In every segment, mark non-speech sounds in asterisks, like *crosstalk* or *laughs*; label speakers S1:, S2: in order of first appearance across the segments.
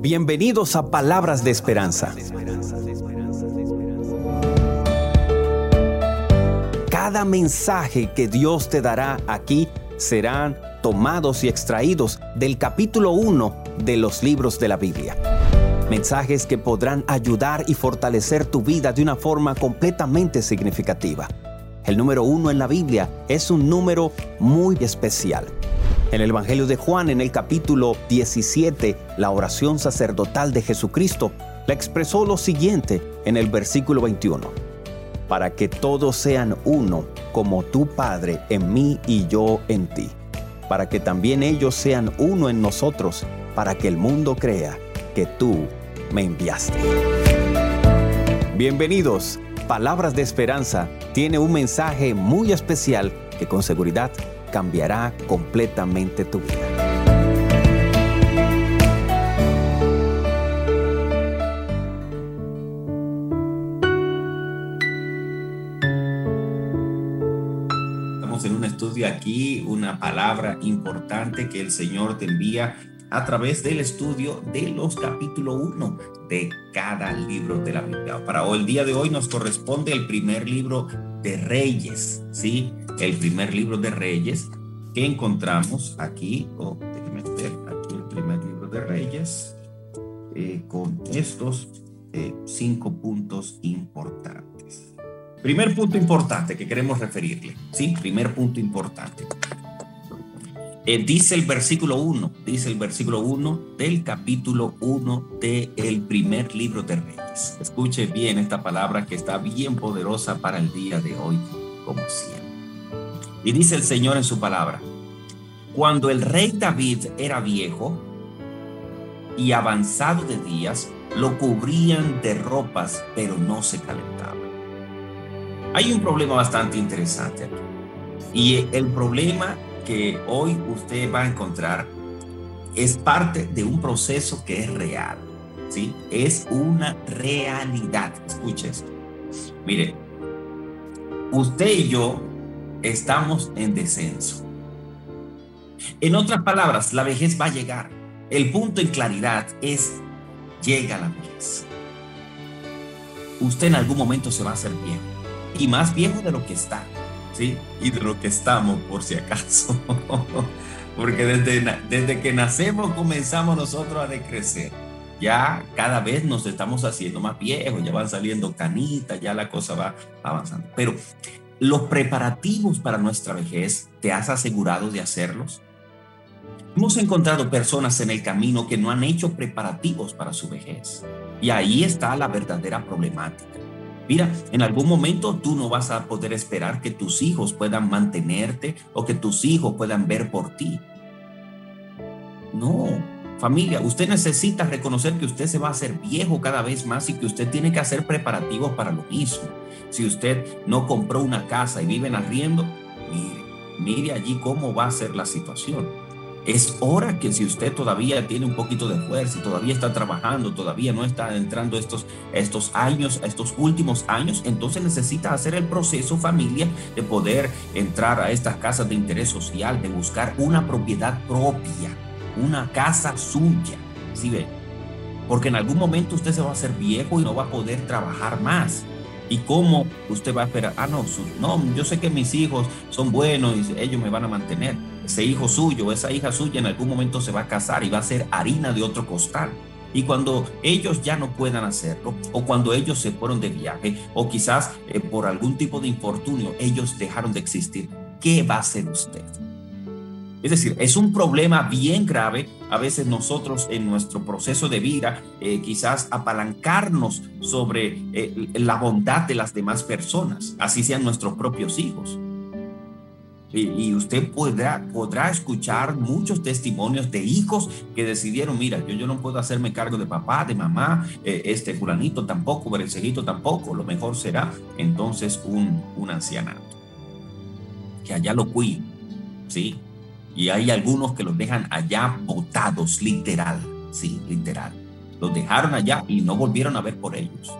S1: Bienvenidos a Palabras de Esperanza. Cada mensaje que Dios te dará aquí serán tomados y extraídos del capítulo 1 de los libros de la Biblia. Mensajes que podrán ayudar y fortalecer tu vida de una forma completamente significativa. El número uno en la Biblia es un número muy especial. En el Evangelio de Juan, en el capítulo 17, la oración sacerdotal de Jesucristo la expresó lo siguiente en el versículo 21. Para que todos sean uno, como tu Padre en mí y yo en ti. Para que también ellos sean uno en nosotros, para que el mundo crea que tú me enviaste. Bienvenidos. Palabras de Esperanza tiene un mensaje muy especial que con seguridad cambiará completamente tu vida.
S2: Estamos en un estudio aquí, una palabra importante que el Señor te envía a través del estudio de los capítulos 1 de cada libro de la Biblia. Para hoy, el día de hoy nos corresponde el primer libro de Reyes, ¿sí? El primer libro de Reyes que encontramos aquí, o déjenme ver aquí el primer libro de Reyes, eh, con estos eh, cinco puntos importantes. Primer punto importante que queremos referirle, ¿sí? Primer punto importante. Eh, dice el versículo 1, dice el versículo 1 del capítulo 1 del primer libro de Reyes. Escuche bien esta palabra que está bien poderosa para el día de hoy, como siempre. Y dice el Señor en su palabra, cuando el rey David era viejo y avanzado de días, lo cubrían de ropas, pero no se calentaba. Hay un problema bastante interesante aquí. Y el problema que hoy usted va a encontrar es parte de un proceso que es real, ¿sí? Es una realidad. Escuche esto. Mire, usted y yo estamos en descenso. En otras palabras, la vejez va a llegar. El punto en claridad es, llega la vejez. Usted en algún momento se va a hacer viejo. Y más viejo de lo que está. Y de lo que estamos, por si acaso. *laughs* Porque desde, desde que nacemos comenzamos nosotros a decrecer. Ya cada vez nos estamos haciendo más viejos, ya van saliendo canitas, ya la cosa va avanzando. Pero los preparativos para nuestra vejez, ¿te has asegurado de hacerlos? Hemos encontrado personas en el camino que no han hecho preparativos para su vejez. Y ahí está la verdadera problemática. Mira, en algún momento tú no vas a poder esperar que tus hijos puedan mantenerte o que tus hijos puedan ver por ti. No, familia, usted necesita reconocer que usted se va a hacer viejo cada vez más y que usted tiene que hacer preparativos para lo mismo. Si usted no compró una casa y vive en arriendo, mire, mire allí cómo va a ser la situación. Es hora que si usted todavía tiene un poquito de fuerza todavía está trabajando, todavía no está entrando estos, estos años, estos últimos años, entonces necesita hacer el proceso familia de poder entrar a estas casas de interés social, de buscar una propiedad propia, una casa suya. ¿Sí ve? Porque en algún momento usted se va a hacer viejo y no va a poder trabajar más. ¿Y cómo usted va a esperar? Ah, no, no, yo sé que mis hijos son buenos y ellos me van a mantener. Ese hijo suyo, esa hija suya en algún momento se va a casar y va a ser harina de otro costal. Y cuando ellos ya no puedan hacerlo, o cuando ellos se fueron de viaje, o quizás eh, por algún tipo de infortunio ellos dejaron de existir, ¿qué va a hacer usted? Es decir, es un problema bien grave a veces nosotros en nuestro proceso de vida, eh, quizás apalancarnos sobre eh, la bondad de las demás personas, así sean nuestros propios hijos. Y, usted podrá, podrá escuchar muchos testimonios de hijos que decidieron, mira, yo, yo no puedo hacerme cargo de papá, de mamá, eh, este fulanito tampoco, berecejito tampoco, lo mejor será entonces un, un ancianato. Que allá lo cuiden, ¿sí? Y hay algunos que los dejan allá botados, literal, sí, literal. Los dejaron allá y no volvieron a ver por ellos.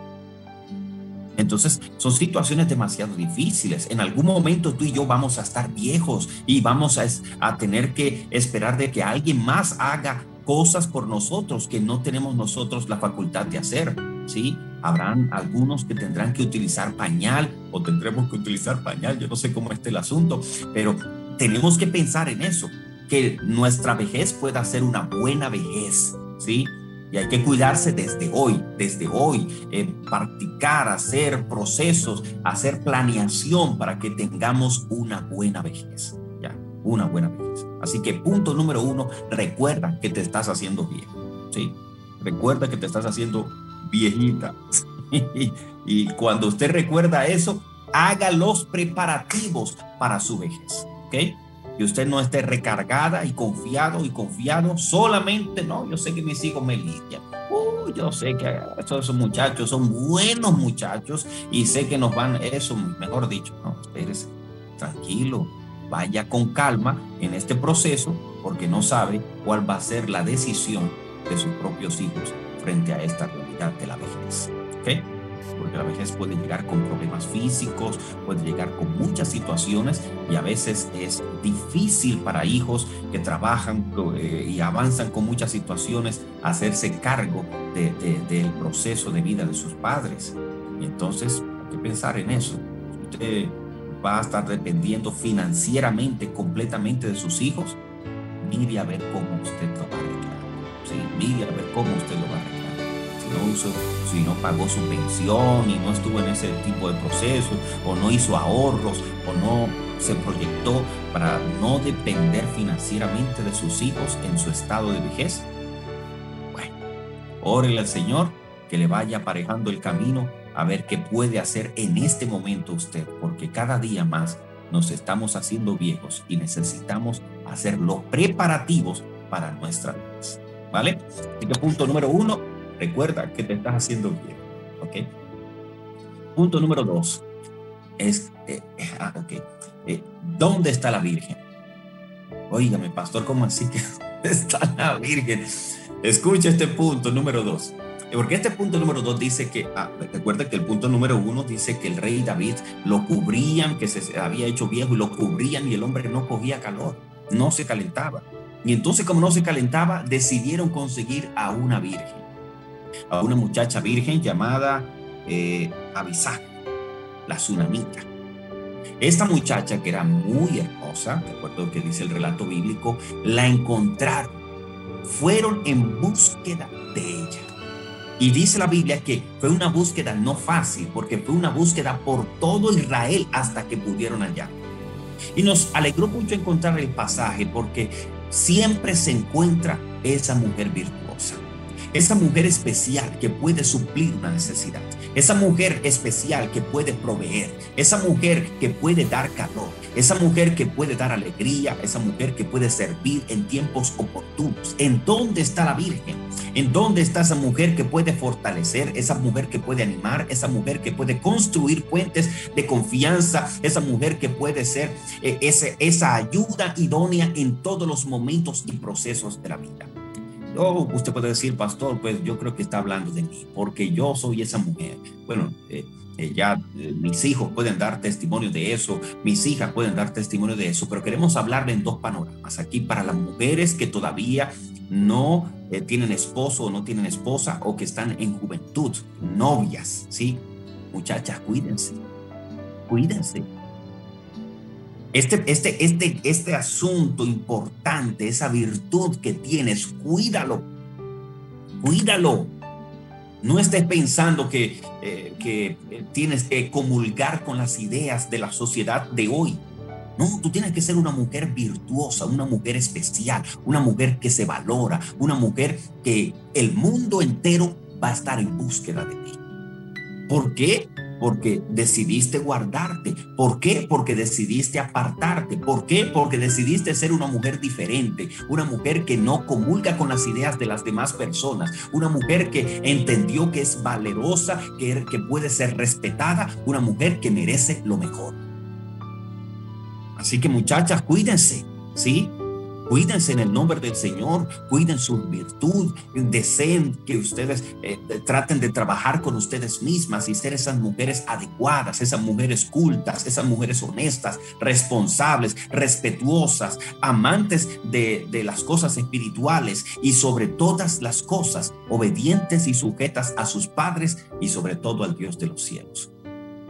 S2: Entonces, son situaciones demasiado difíciles. En algún momento tú y yo vamos a estar viejos y vamos a, a, tener que esperar de que alguien más haga cosas por nosotros que no tenemos nosotros la facultad de hacer, ¿sí? Habrán algunos que tendrán que utilizar pañal o tendremos que utilizar pañal, yo no sé cómo esté el asunto, pero tenemos que pensar en eso, que nuestra vejez pueda ser una buena vejez, ¿sí? Y hay que cuidarse desde hoy, desde hoy, eh, practicar, hacer procesos, hacer planeación para que tengamos una buena vejez, ya, una buena vejez. Así que punto número uno, recuerda que te estás haciendo viejo, ¿sí? Recuerda que te estás haciendo viejita. *laughs* y cuando usted recuerda eso, haga los preparativos para su vejez, ¿ok? Que usted no esté recargada y confiado y confiado solamente, no, yo sé que mis hijos me limpian. Uh, yo sé que esos muchachos son buenos muchachos y sé que nos van, eso, mejor dicho, no, espérese, tranquilo, vaya con calma en este proceso porque no sabe cuál va a ser la decisión de sus propios hijos frente a esta realidad de la vejez. ¿Ok? Porque la vejez puede llegar con problemas físicos, puede llegar con muchas situaciones y a veces es difícil para hijos que trabajan eh, y avanzan con muchas situaciones hacerse cargo del proceso de vida de sus padres. Y entonces hay que pensar en eso. Usted va a estar dependiendo financieramente completamente de sus hijos, mire a ver cómo usted lo va a arreglar. Sí, mire a ver cómo usted lo va a arreglar. No, si no pagó su pensión y no estuvo en ese tipo de proceso, o no hizo ahorros, o no se proyectó para no depender financieramente de sus hijos en su estado de vejez. Bueno, órele al Señor que le vaya aparejando el camino a ver qué puede hacer en este momento usted, porque cada día más nos estamos haciendo viejos y necesitamos hacer los preparativos para nuestra vida. ¿Vale? Así que punto número uno, recuerda que te estás haciendo viejo. ¿Ok? Punto número dos es, eh, ah, ok, eh, ¿dónde está la Virgen? Óigame, pastor, ¿cómo así que *laughs* está la Virgen? Escucha este punto número dos. Porque este punto número dos dice que, ah, recuerda que el punto número uno dice que el rey David lo cubrían, que se había hecho viejo y lo cubrían y el hombre no cogía calor, no se calentaba. Y entonces como no se calentaba, decidieron conseguir a una virgen, a una muchacha virgen llamada eh, la tsunamita. Esta muchacha que era muy hermosa, de acuerdo que dice el relato bíblico, la encontraron. Fueron en búsqueda de ella. Y dice la Biblia que fue una búsqueda no fácil, porque fue una búsqueda por todo Israel hasta que pudieron hallar. Y nos alegró mucho encontrar el pasaje, porque siempre se encuentra esa mujer virtuosa, esa mujer especial que puede suplir una necesidad, esa mujer especial que puede proveer, esa mujer que puede dar calor, esa mujer que puede dar alegría, esa mujer que puede servir en tiempos oportunos. ¿En dónde está la Virgen? ¿En dónde está esa mujer que puede fortalecer, esa mujer que puede animar, esa mujer que puede construir puentes de confianza, esa mujer que puede ser eh, esa ayuda idónea en todos los momentos y procesos de la vida? Oh, usted puede decir, pastor, pues yo creo que está hablando de mí, porque yo soy esa mujer. Bueno, eh, eh, ya eh, mis hijos pueden dar testimonio de eso, mis hijas pueden dar testimonio de eso, pero queremos hablarle en dos panoramas. Aquí para las mujeres que todavía no tienen esposo o no tienen esposa o que están en juventud, novias, ¿sí? Muchachas, cuídense, cuídense este, este, este, este asunto importante, esa virtud que tienes, cuídalo, cuídalo. No estés pensando que, eh, que tienes que comulgar con las ideas de la sociedad de hoy. No, tú tienes que ser una mujer virtuosa, una mujer especial, una mujer que se valora, una mujer que el mundo entero va a estar en búsqueda de ti. ¿Por qué? Porque decidiste guardarte. ¿Por qué? Porque decidiste apartarte. ¿Por qué? Porque decidiste ser una mujer diferente, una mujer que no comulga con las ideas de las demás personas, una mujer que entendió que es valerosa, que, que puede ser respetada, una mujer que merece lo mejor. Así que muchachas, cuídense, ¿sí? Cuídense en el nombre del Señor, cuiden su virtud, deseen que ustedes eh, traten de trabajar con ustedes mismas y ser esas mujeres adecuadas, esas mujeres cultas, esas mujeres honestas, responsables, respetuosas, amantes de, de las cosas espirituales y sobre todas las cosas obedientes y sujetas a sus padres y sobre todo al Dios de los cielos.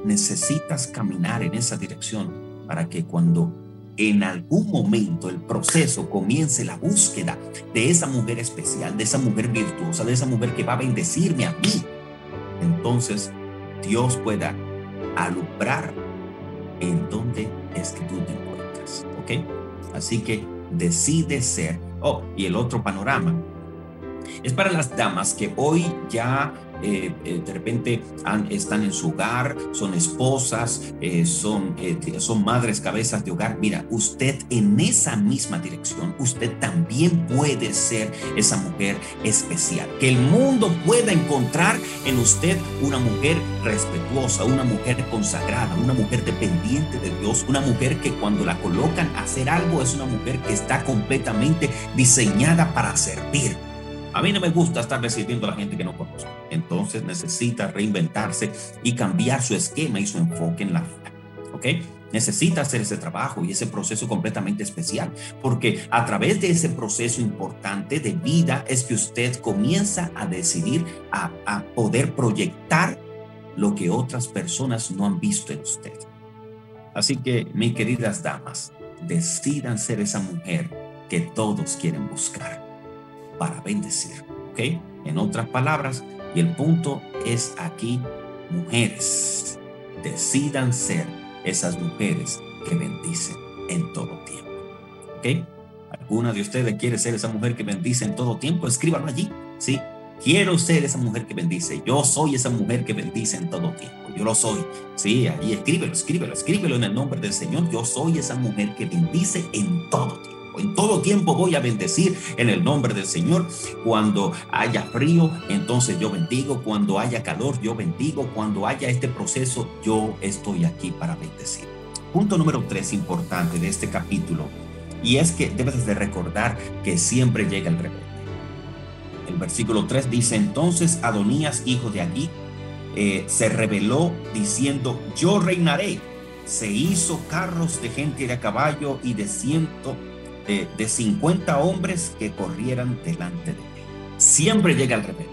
S2: Necesitas caminar en esa dirección para que cuando en algún momento el proceso comience la búsqueda de esa mujer especial, de esa mujer virtuosa, de esa mujer que va a bendecirme a mí, entonces Dios pueda alumbrar en dónde es que tú te encuentras. ¿Ok? Así que decide ser. Oh, y el otro panorama es para las damas que hoy ya eh, eh, de repente están en su hogar, son esposas, eh, son, son madres cabezas de hogar. Mira, usted en esa misma dirección, usted también puede ser esa mujer especial. Que el mundo pueda encontrar en usted una mujer respetuosa, una mujer consagrada, una mujer dependiente de Dios, una mujer que cuando la colocan a hacer algo es una mujer que está completamente diseñada para servir a mí no me gusta estar recibiendo a la gente que no conozco. Entonces necesita reinventarse y cambiar su esquema y su enfoque en la vida. ¿Ok? Necesita hacer ese trabajo y ese proceso completamente especial, porque a través de ese proceso importante de vida es que usted comienza a decidir a, a poder proyectar lo que otras personas no han visto en usted. Así que, mis queridas damas, decidan ser esa mujer que todos quieren buscar para bendecir. ¿Ok? En otras palabras, y el punto es aquí, mujeres, decidan ser esas mujeres que bendicen en todo tiempo. ¿Ok? ¿Alguna de ustedes quiere ser esa mujer que bendice en todo tiempo? Escríbanlo allí. Sí, quiero ser esa mujer que bendice. Yo soy esa mujer que bendice en todo tiempo. Yo lo soy. Sí, allí escríbelo, escríbelo, escríbelo en el nombre del Señor. Yo soy esa mujer que bendice en todo tiempo. En todo tiempo voy a bendecir en el nombre del Señor. Cuando haya frío, entonces yo bendigo. Cuando haya calor, yo bendigo. Cuando haya este proceso, yo estoy aquí para bendecir. Punto número tres importante de este capítulo. Y es que debes de recordar que siempre llega el rebelde. El versículo 3 dice, entonces Adonías, hijo de Agui, eh, se rebeló diciendo, yo reinaré. Se hizo carros de gente de a caballo y de ciento de, 50 hombres que corrieran delante de él. Siempre llega el rebelde.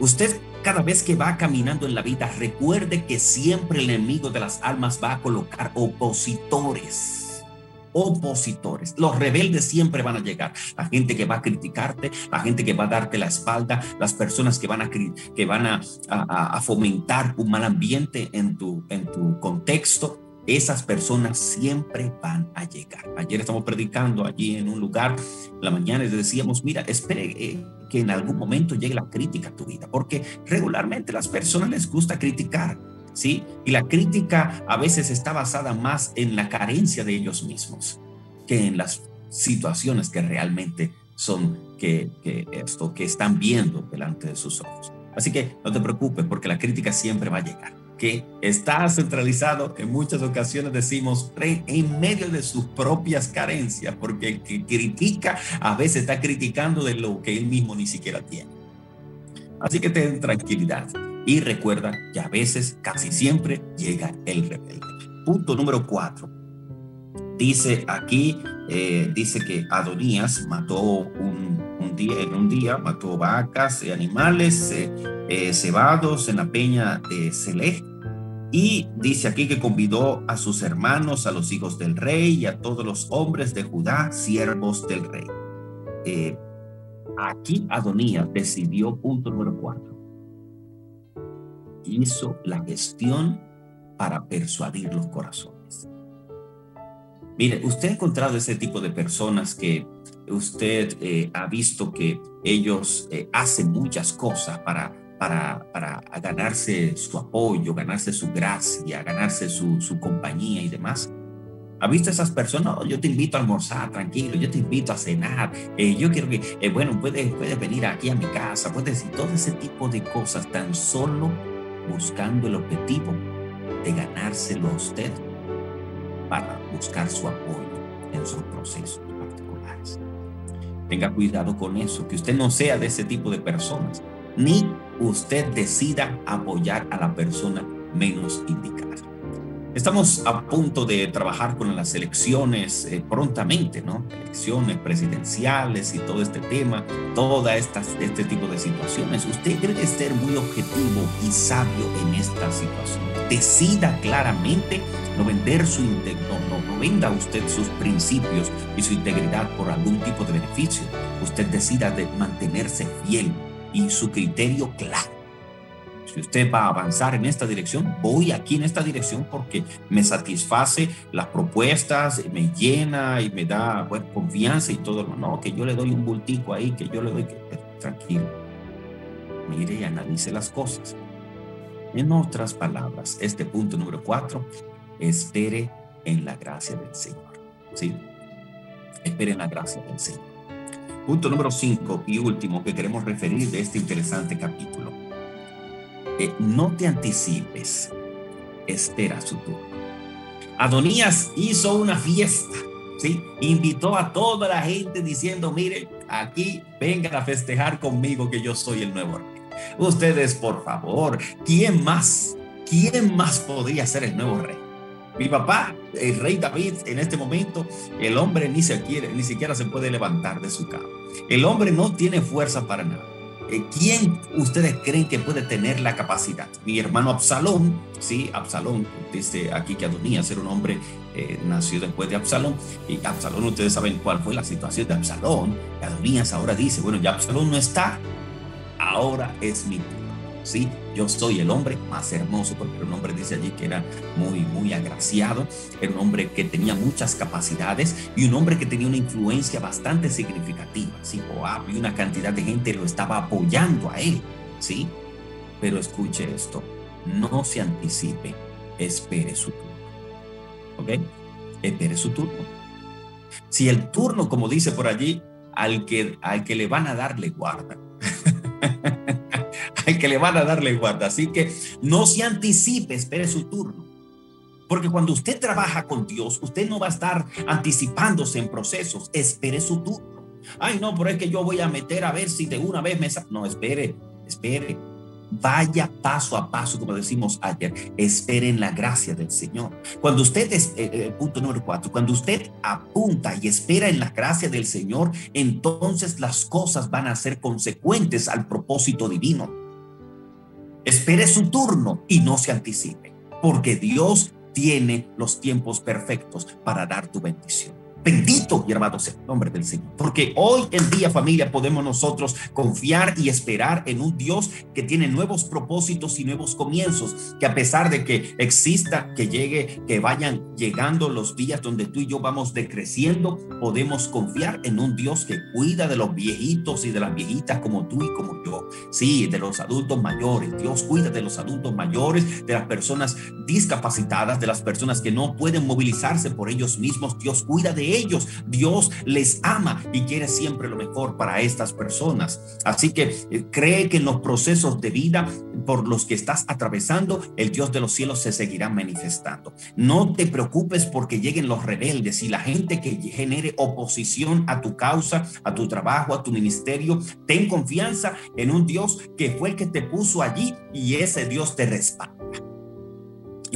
S2: Usted cada vez que va caminando en la vida, recuerde que siempre el enemigo de las almas va a colocar opositores. Opositores. Los rebeldes siempre van a llegar. La gente que va a criticarte, la gente que va a darte la espalda, las personas que van a, que van a fomentar un mal ambiente en tu, en tu contexto esas personas siempre van a llegar. Ayer estamos predicando allí en un lugar, la mañana y decíamos, mira, espere eh, que en algún momento llegue la crítica a tu vida, porque regularmente las personas les gusta criticar, ¿sí? Y la crítica a veces está basada más en la carencia de ellos mismos que en las situaciones que realmente son que, que esto que están viendo delante de sus ojos. Así que no te preocupes porque la crítica siempre va a llegar que está centralizado, en muchas ocasiones decimos, en medio de sus propias carencias, porque el que critica a veces está criticando de lo que él mismo ni siquiera tiene. Así que ten tranquilidad y recuerda que a veces, casi siempre, llega el rebelde. Punto número cuatro. Dice aquí, eh, dice que Adonías mató un, día, en un día, mató vacas y animales eh, eh, cebados en la peña de Selej. Y dice aquí que convidó a sus hermanos, a los hijos del rey y a todos los hombres de Judá, siervos del rey. aquí Adonías decidió, punto número cuatro, hizo la gestión para persuadir los corazones. Mire, usted ha encontrado ese tipo de personas que usted eh, ha visto que ellos eh, hacen muchas cosas para, para, para ganarse su apoyo, ganarse su gracia, ganarse su, su compañía y demás. ¿Ha visto esas personas? yo te invito a almorzar, tranquilo, yo te invito a cenar, eh, yo quiero que, bueno, puedes, puedes venir aquí a mi casa, puedes decir todo ese tipo de cosas tan solo buscando el objetivo de ganárselo a usted para buscar su apoyo en sus procesos particulares. Tenga cuidado con eso, que usted no sea de ese tipo de personas, ni usted decida apoyar a la persona menos indicada. Estamos a punto de trabajar con las elecciones eh, prontamente, ¿no? Elecciones presidenciales y todo este tema, esta, este tipo de situaciones. Usted debe ser muy objetivo y sabio en esta situación. Decida claramente no vender su no, no, no venda usted sus principios y su integridad por algún tipo de beneficio. Usted decida de mantenerse fiel y su criterio claro si usted va a avanzar en esta dirección, voy aquí en esta dirección porque me satisface las propuestas, me llena y me da confianza y todo. No, que yo le doy un bultico ahí, que yo le doy, que, tranquilo. Mire y analice las cosas. En otras palabras, este punto número cuatro, espere en la gracia del Señor. ¿Sí? Espere en la gracia del Señor. Punto número cinco y último que queremos referir de este interesante capítulo no te anticipes, espera su turno. Adonías hizo una fiesta, ¿sí? Invitó a toda la gente diciendo, mire, aquí vengan a festejar conmigo que yo soy el nuevo rey. Ustedes, por favor, ¿quién más? ¿Quién más podría ser el nuevo rey? Mi papá, el rey David, en este momento, el hombre ni siquiera, ni siquiera se puede levantar de su cama. El hombre no tiene fuerza para nada. Eh, ¿quién ustedes creen que puede tener la capacidad? Mi hermano Absalón, sí, Absalón, dice aquí que Adonías era un hombre, eh, nació después de Absalón, y Absalón, ustedes saben cuál fue la situación de Absalón, Adonías ahora dice, bueno, ya Absalón no está, ahora es mi ¿sí? Yo soy el hombre más hermoso, porque un hombre dice allí que era muy, muy agraciado, era un hombre que tenía muchas capacidades y un hombre que tenía una influencia bastante significativa, ¿sí? Joab y una cantidad de gente lo estaba apoyando a él, ¿sí? Pero escuche esto, no se anticipe, espere su turno, ¿ok? Espere su turno. Si el turno, como dice por allí, al que, al que le van a dar, le guardan. *laughs* el *laughs* que le van a darle guarda. Así que no se anticipe, espere su turno. Porque cuando usted trabaja con Dios, usted no va a estar anticipándose en procesos, espere su turno. Ay, no, pero es que yo voy a meter a ver si de una vez me... No, espere, espere. Vaya paso a paso, como decimos ayer, esperen la gracia del Señor. Cuando usted, es, eh, eh, punto número cuatro, cuando usted apunta y espera en la gracia del Señor, entonces las cosas van a ser consecuentes al propósito divino. Espere su turno y no se anticipe, porque Dios tiene los tiempos perfectos para dar tu bendición. Bendito y hermano sea el nombre del Señor. Porque hoy en día, familia, podemos nosotros confiar y esperar en un Dios que tiene nuevos propósitos y nuevos comienzos. Que a pesar de que exista, que llegue, que vayan llegando los días donde tú y yo vamos decreciendo, podemos confiar en un Dios que cuida de los viejitos y de las viejitas como tú y como yo. Sí, de los adultos mayores. Dios cuida de los adultos mayores, de las personas discapacitadas, de las personas que no pueden movilizarse por ellos mismos. Dios cuida de ellos. Dios les ama y quiere siempre lo mejor para estas personas. Así que eh, cree que en los procesos de vida por los que estás atravesando, el Dios de los cielos se seguirá manifestando. No te preocupes porque lleguen los rebeldes y la gente que genere oposición a tu causa, a tu trabajo, a tu ministerio. Ten confianza en un Dios que fue el que te puso allí y ese Dios te respalda.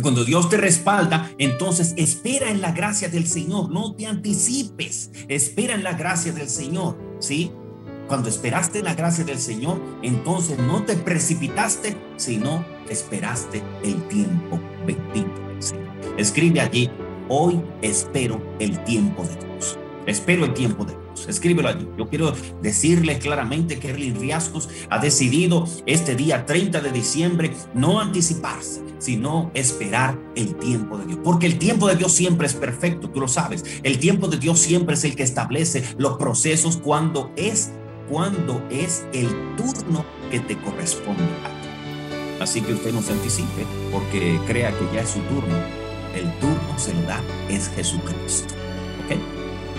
S2: Cuando Dios te respalda, entonces espera en la gracia del Señor, no te anticipes, espera en la gracia del Señor, ¿sí? Cuando esperaste en la gracia del Señor, entonces no te precipitaste, sino esperaste el tiempo bendito del Señor. Escribe allí, hoy espero el tiempo de Dios. Espero el tiempo de Dios. Escríbelo allí. Yo quiero decirle claramente que Erlin Riascos ha decidido este día 30 de diciembre no anticiparse, sino esperar el tiempo de Dios. Porque el tiempo de Dios siempre es perfecto, tú lo sabes. El tiempo de Dios siempre es el que establece los procesos cuando es cuando es el turno que te corresponde a ti. Así que usted no se anticipe porque crea que ya es su turno. El turno se lo da es Jesucristo.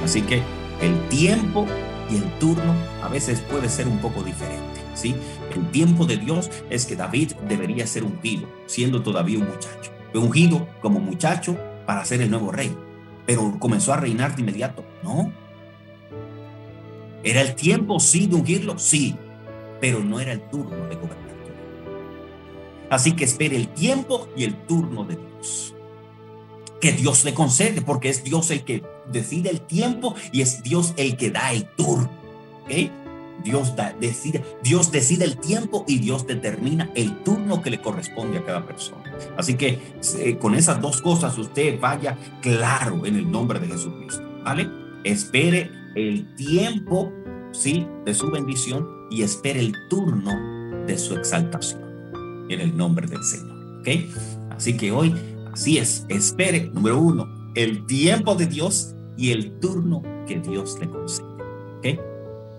S2: Así que el tiempo y el turno a veces puede ser un poco diferente. ¿sí? El tiempo de Dios es que David debería ser ungido, siendo todavía un muchacho. Fue ungido como muchacho para ser el nuevo rey, pero comenzó a reinar de inmediato. No. ¿Era el tiempo, sí, de ungirlo? Sí, pero no era el turno de gobernar. Así que espere el tiempo y el turno de Dios. Que Dios le concede, porque es Dios el que decide el tiempo y es Dios el que da el turno. ¿okay? Dios, decide, Dios decide el tiempo y Dios determina el turno que le corresponde a cada persona. Así que eh, con esas dos cosas usted vaya claro en el nombre de Jesucristo. ¿Vale? Espere el tiempo, ¿sí? De su bendición y espere el turno de su exaltación en el nombre del Señor. ¿Ok? Así que hoy, así es, espere, número uno, el tiempo de Dios y el turno que Dios le concede. ¿Ok?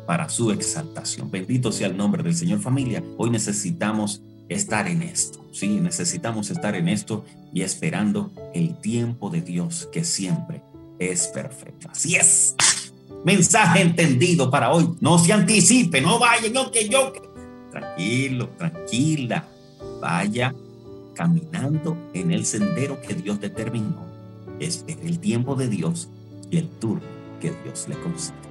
S2: Para su exaltación. Bendito sea el nombre del Señor familia. Hoy necesitamos estar en esto. Sí, necesitamos estar en esto y esperando el tiempo de Dios que siempre es perfecto. Así es. Mensaje entendido para hoy. No se anticipe, no vaya, no que yo. Tranquilo, tranquila. Vaya caminando en el sendero que Dios determinó. Espere el tiempo de Dios y el turno que Dios le concede.